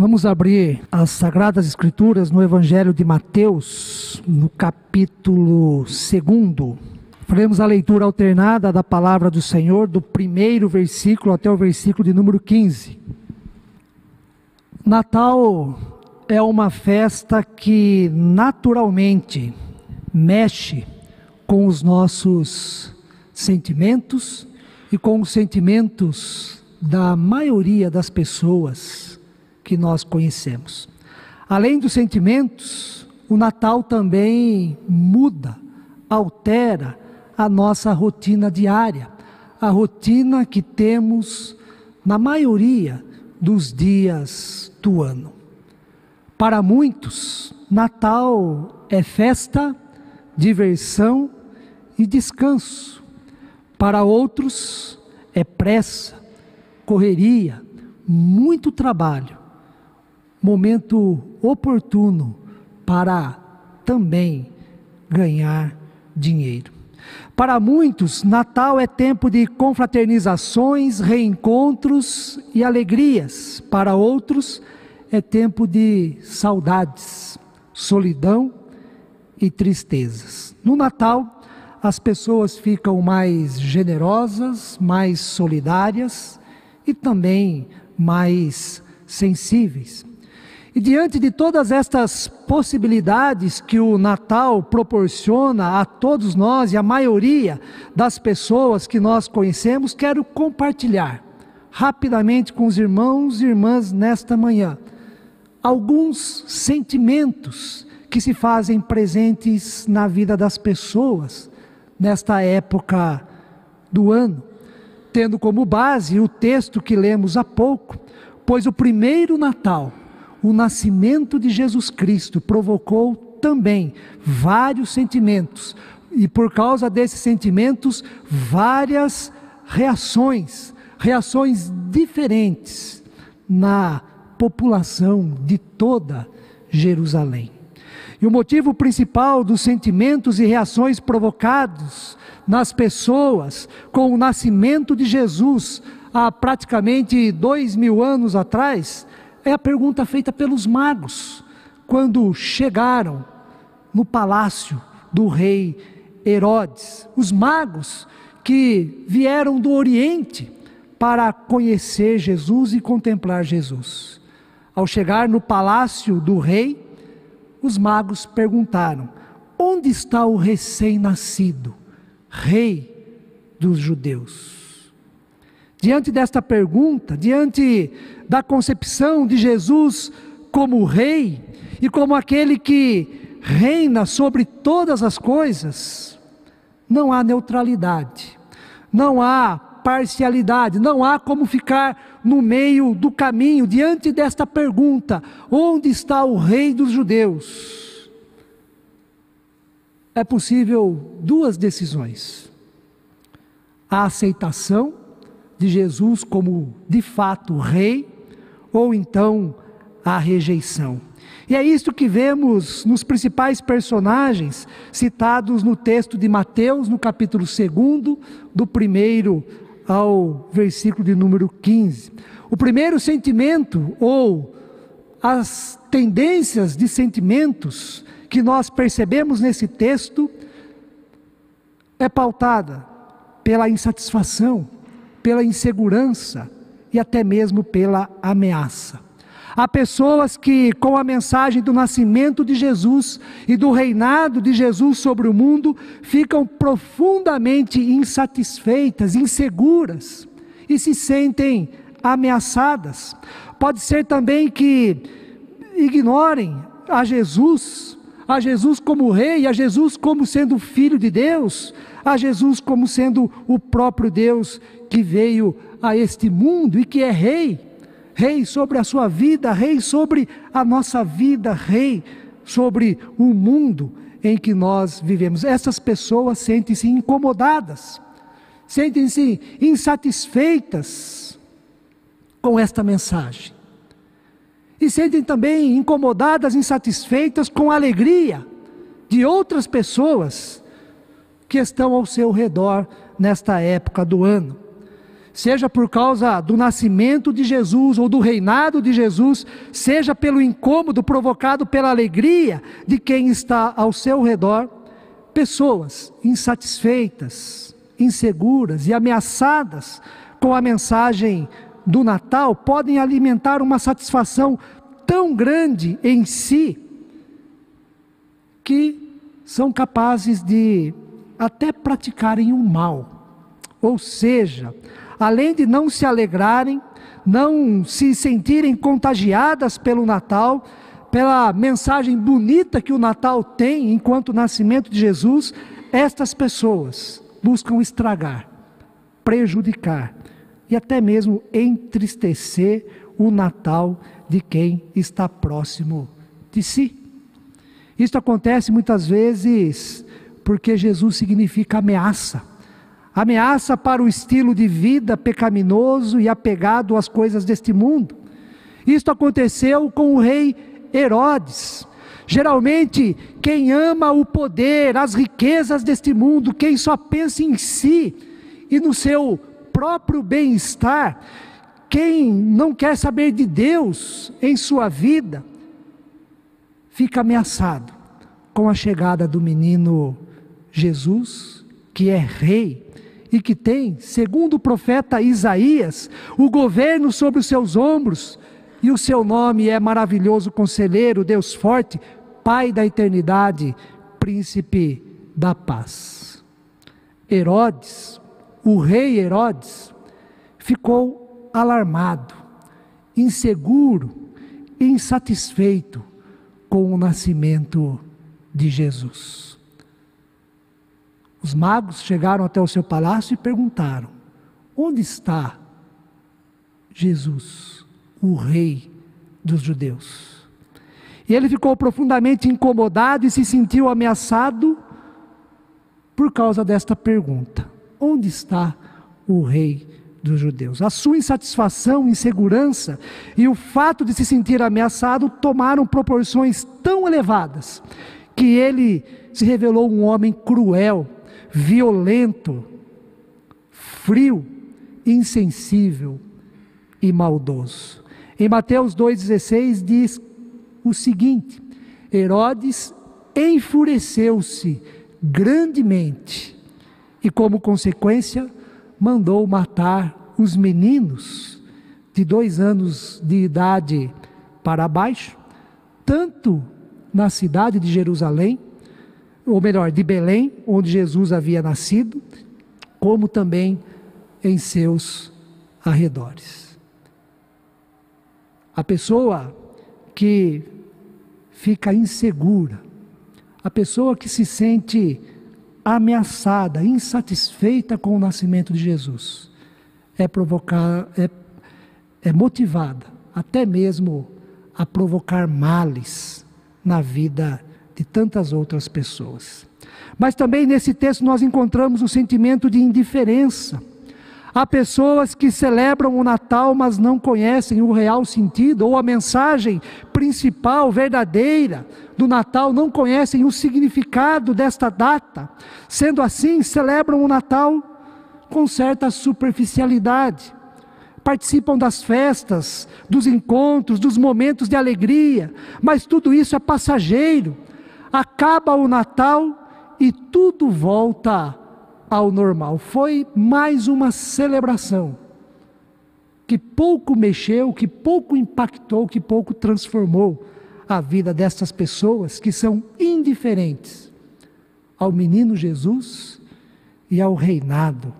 Vamos abrir as Sagradas Escrituras no Evangelho de Mateus, no capítulo 2. Faremos a leitura alternada da palavra do Senhor, do primeiro versículo até o versículo de número 15. Natal é uma festa que naturalmente mexe com os nossos sentimentos e com os sentimentos da maioria das pessoas que nós conhecemos. Além dos sentimentos, o Natal também muda, altera a nossa rotina diária, a rotina que temos na maioria dos dias do ano. Para muitos, Natal é festa, diversão e descanso. Para outros, é pressa, correria, muito trabalho momento oportuno para também ganhar dinheiro. Para muitos, Natal é tempo de confraternizações, reencontros e alegrias. Para outros, é tempo de saudades, solidão e tristezas. No Natal, as pessoas ficam mais generosas, mais solidárias e também mais sensíveis. E diante de todas estas possibilidades que o Natal proporciona a todos nós e a maioria das pessoas que nós conhecemos, quero compartilhar rapidamente com os irmãos e irmãs nesta manhã alguns sentimentos que se fazem presentes na vida das pessoas nesta época do ano, tendo como base o texto que lemos há pouco, pois o primeiro Natal o nascimento de Jesus Cristo provocou também vários sentimentos, e por causa desses sentimentos, várias reações, reações diferentes na população de toda Jerusalém. E o motivo principal dos sentimentos e reações provocados nas pessoas com o nascimento de Jesus há praticamente dois mil anos atrás é a pergunta feita pelos magos quando chegaram no palácio do rei Herodes. Os magos que vieram do Oriente para conhecer Jesus e contemplar Jesus. Ao chegar no palácio do rei, os magos perguntaram: Onde está o recém-nascido, rei dos judeus? Diante desta pergunta, diante da concepção de Jesus como rei e como aquele que reina sobre todas as coisas, não há neutralidade, não há parcialidade, não há como ficar no meio do caminho diante desta pergunta: onde está o rei dos judeus? É possível duas decisões: a aceitação de Jesus como de fato rei, ou então a rejeição. E é isto que vemos nos principais personagens citados no texto de Mateus, no capítulo 2, do primeiro ao versículo de número 15. O primeiro sentimento, ou as tendências de sentimentos que nós percebemos nesse texto, é pautada pela insatisfação, pela insegurança e até mesmo pela ameaça. Há pessoas que, com a mensagem do nascimento de Jesus e do reinado de Jesus sobre o mundo, ficam profundamente insatisfeitas, inseguras e se sentem ameaçadas. Pode ser também que ignorem a Jesus, a Jesus como rei, a Jesus como sendo filho de Deus, a Jesus como sendo o próprio Deus que veio a este mundo e que é rei, rei sobre a sua vida, rei sobre a nossa vida, rei sobre o mundo em que nós vivemos. Essas pessoas sentem-se incomodadas, sentem-se insatisfeitas com esta mensagem. E sentem também incomodadas, insatisfeitas com a alegria de outras pessoas que estão ao seu redor nesta época do ano seja por causa do nascimento de Jesus ou do reinado de Jesus, seja pelo incômodo provocado pela alegria de quem está ao seu redor, pessoas insatisfeitas, inseguras e ameaçadas com a mensagem do Natal podem alimentar uma satisfação tão grande em si que são capazes de até praticarem o mal. Ou seja, além de não se alegrarem, não se sentirem contagiadas pelo Natal, pela mensagem bonita que o Natal tem enquanto nascimento de Jesus, estas pessoas buscam estragar, prejudicar e até mesmo entristecer o Natal de quem está próximo de si. Isso acontece muitas vezes porque Jesus significa ameaça. Ameaça para o estilo de vida pecaminoso e apegado às coisas deste mundo. Isto aconteceu com o rei Herodes. Geralmente, quem ama o poder, as riquezas deste mundo, quem só pensa em si e no seu próprio bem-estar, quem não quer saber de Deus em sua vida, fica ameaçado com a chegada do menino Jesus, que é rei e que tem, segundo o profeta Isaías, o governo sobre os seus ombros, e o seu nome é maravilhoso conselheiro, Deus forte, Pai da eternidade, príncipe da paz. Herodes, o rei Herodes, ficou alarmado, inseguro, insatisfeito com o nascimento de Jesus. Os magos chegaram até o seu palácio e perguntaram: Onde está Jesus, o Rei dos judeus? E ele ficou profundamente incomodado e se sentiu ameaçado por causa desta pergunta: Onde está o Rei dos judeus. A sua insatisfação, insegurança e o fato de se sentir ameaçado tomaram proporções tão elevadas que ele se revelou um homem cruel, violento, frio, insensível e maldoso. Em Mateus 2,16 diz o seguinte: Herodes enfureceu-se grandemente e, como consequência, mandou matar os meninos de dois anos de idade para baixo, tanto na cidade de Jerusalém, ou melhor, de Belém, onde Jesus havia nascido, como também em seus arredores. A pessoa que fica insegura, a pessoa que se sente ameaçada, insatisfeita com o nascimento de Jesus, é provocar, é, é motivada até mesmo a provocar males na vida de tantas outras pessoas. Mas também nesse texto nós encontramos o sentimento de indiferença. Há pessoas que celebram o Natal, mas não conhecem o real sentido ou a mensagem principal, verdadeira do Natal, não conhecem o significado desta data. Sendo assim, celebram o Natal com certa superficialidade. Participam das festas, dos encontros, dos momentos de alegria, mas tudo isso é passageiro. Acaba o Natal e tudo volta ao normal. Foi mais uma celebração que pouco mexeu, que pouco impactou, que pouco transformou a vida dessas pessoas que são indiferentes ao menino Jesus e ao reinado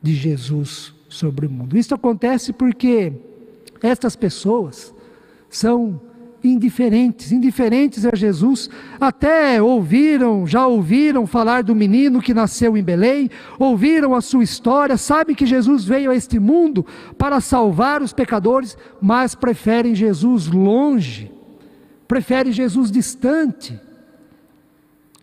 de Jesus sobre o mundo. Isso acontece porque estas pessoas são indiferentes, indiferentes a Jesus, até ouviram, já ouviram falar do menino que nasceu em Belém, ouviram a sua história, sabem que Jesus veio a este mundo para salvar os pecadores, mas preferem Jesus longe, preferem Jesus distante.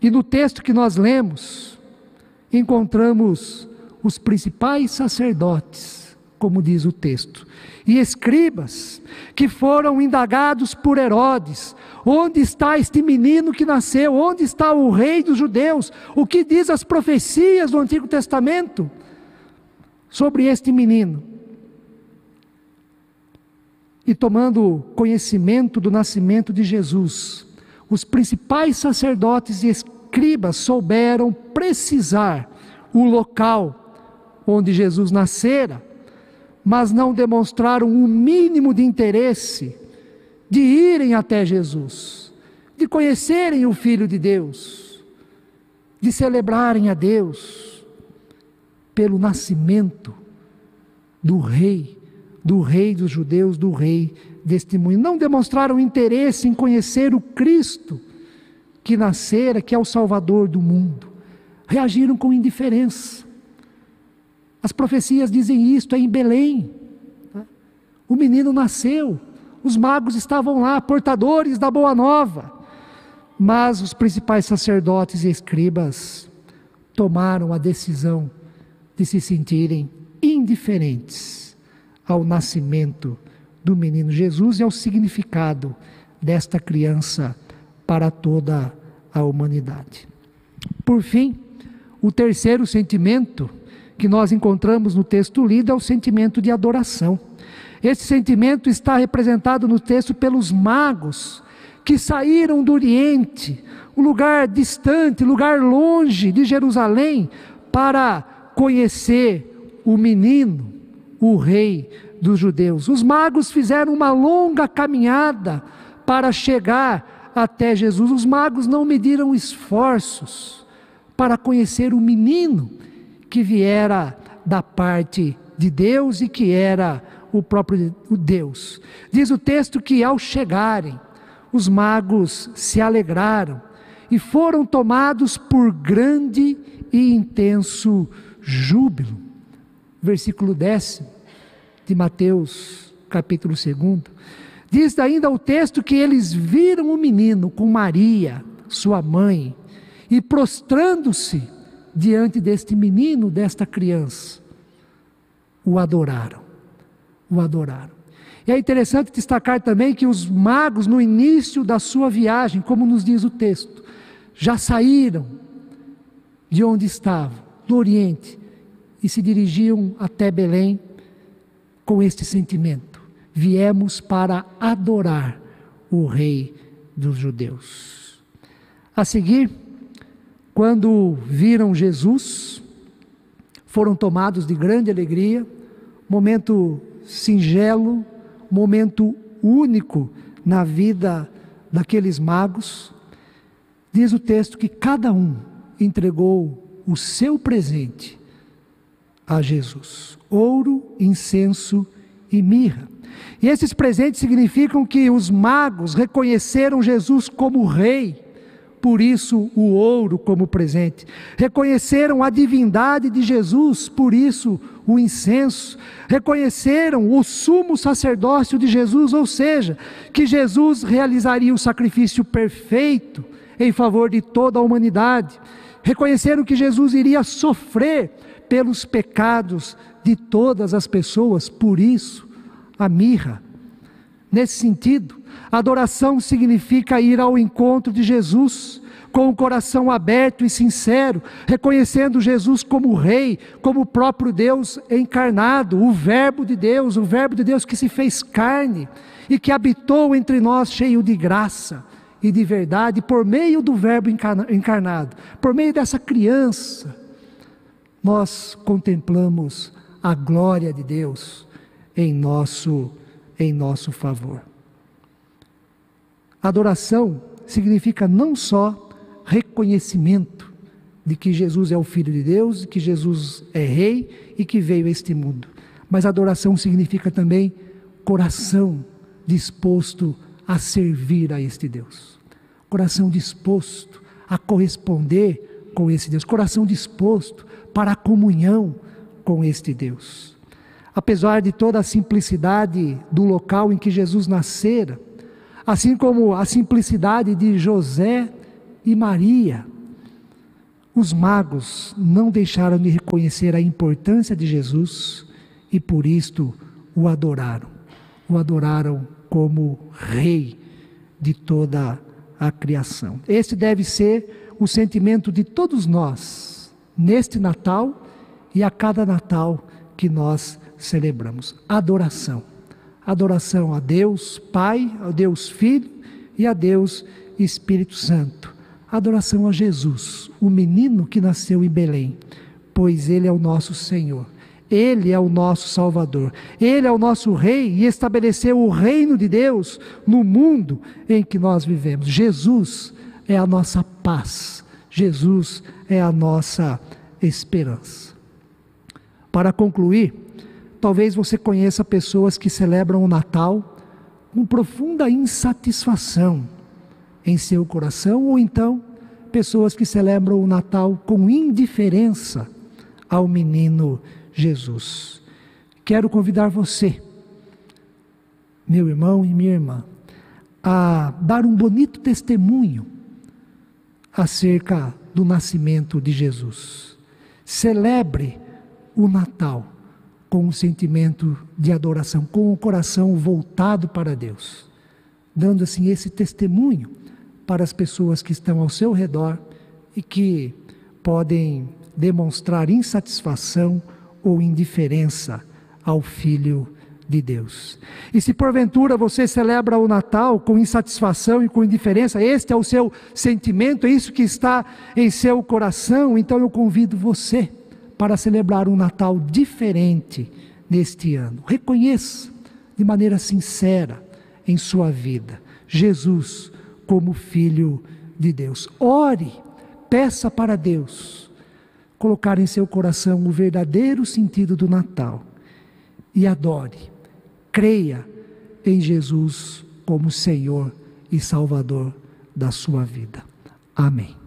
E no texto que nós lemos, encontramos os principais sacerdotes, como diz o texto, e escribas, que foram indagados por Herodes: onde está este menino que nasceu? Onde está o rei dos judeus? O que diz as profecias do Antigo Testamento? sobre este menino. E tomando conhecimento do nascimento de Jesus, os principais sacerdotes e escribas souberam precisar o local onde Jesus nascera, mas não demonstraram o um mínimo de interesse de irem até Jesus, de conhecerem o Filho de Deus, de celebrarem a Deus pelo nascimento do Rei, do Rei dos judeus, do Rei deste mundo. Não demonstraram interesse em conhecer o Cristo que nascera, que é o Salvador do mundo. Reagiram com indiferença. As profecias dizem isto, é em Belém. O menino nasceu os magos estavam lá, portadores da boa nova. Mas os principais sacerdotes e escribas tomaram a decisão de se sentirem indiferentes ao nascimento do menino Jesus e ao significado desta criança para toda a humanidade. Por fim, o terceiro sentimento que nós encontramos no texto lido é o sentimento de adoração. Esse sentimento está representado no texto pelos magos que saíram do Oriente, um lugar distante, lugar longe de Jerusalém, para conhecer o menino, o rei dos judeus. Os magos fizeram uma longa caminhada para chegar até Jesus. Os magos não mediram esforços para conhecer o menino que viera da parte de Deus e que era o próprio Deus. Diz o texto que ao chegarem, os magos se alegraram e foram tomados por grande e intenso júbilo. Versículo décimo de Mateus, capítulo 2. Diz ainda o texto que eles viram o menino com Maria, sua mãe, e prostrando-se diante deste menino, desta criança, o adoraram o adoraram. E é interessante destacar também que os magos, no início da sua viagem, como nos diz o texto, já saíram de onde estavam, do Oriente, e se dirigiam até Belém com este sentimento: viemos para adorar o Rei dos Judeus. A seguir, quando viram Jesus, foram tomados de grande alegria, momento singelo, momento único na vida daqueles magos. Diz o texto que cada um entregou o seu presente a Jesus: ouro, incenso e mirra. E esses presentes significam que os magos reconheceram Jesus como rei por isso o ouro como presente. Reconheceram a divindade de Jesus, por isso o incenso. Reconheceram o sumo sacerdócio de Jesus, ou seja, que Jesus realizaria o sacrifício perfeito em favor de toda a humanidade. Reconheceram que Jesus iria sofrer pelos pecados de todas as pessoas, por isso a mirra. Nesse sentido, Adoração significa ir ao encontro de Jesus com o coração aberto e sincero, reconhecendo Jesus como Rei, como o próprio Deus encarnado, o Verbo de Deus, o Verbo de Deus que se fez carne e que habitou entre nós cheio de graça e de verdade, por meio do Verbo encarnado, por meio dessa criança, nós contemplamos a glória de Deus em nosso, em nosso favor. Adoração significa não só reconhecimento de que Jesus é o Filho de Deus, que Jesus é Rei e que veio a este mundo, mas adoração significa também coração disposto a servir a este Deus, coração disposto a corresponder com esse Deus, coração disposto para a comunhão com este Deus. Apesar de toda a simplicidade do local em que Jesus nascera, assim como a simplicidade de José e Maria. Os magos não deixaram de reconhecer a importância de Jesus e por isto o adoraram. O adoraram como rei de toda a criação. Esse deve ser o sentimento de todos nós neste Natal e a cada Natal que nós celebramos: adoração. Adoração a Deus Pai, a Deus Filho e a Deus Espírito Santo. Adoração a Jesus, o menino que nasceu em Belém, pois ele é o nosso Senhor. Ele é o nosso Salvador, Ele é o nosso Rei e estabeleceu o reino de Deus no mundo em que nós vivemos. Jesus é a nossa paz, Jesus é a nossa esperança. Para concluir, talvez você conheça pessoas que celebram o Natal com profunda insatisfação em seu coração, ou então pessoas que celebram o Natal com indiferença ao menino Jesus. Quero convidar você, meu irmão e minha irmã, a dar um bonito testemunho acerca do nascimento de Jesus. Celebre o Natal com um sentimento de adoração, com o coração voltado para Deus, dando assim esse testemunho para as pessoas que estão ao seu redor e que podem demonstrar insatisfação ou indiferença ao Filho de Deus. E se porventura você celebra o Natal com insatisfação e com indiferença, este é o seu sentimento, é isso que está em seu coração, então eu convido você para celebrar um Natal diferente neste ano. Reconheça de maneira sincera em sua vida Jesus como Filho de Deus. Ore, peça para Deus colocar em seu coração o verdadeiro sentido do Natal e adore, creia em Jesus como Senhor e Salvador da sua vida. Amém.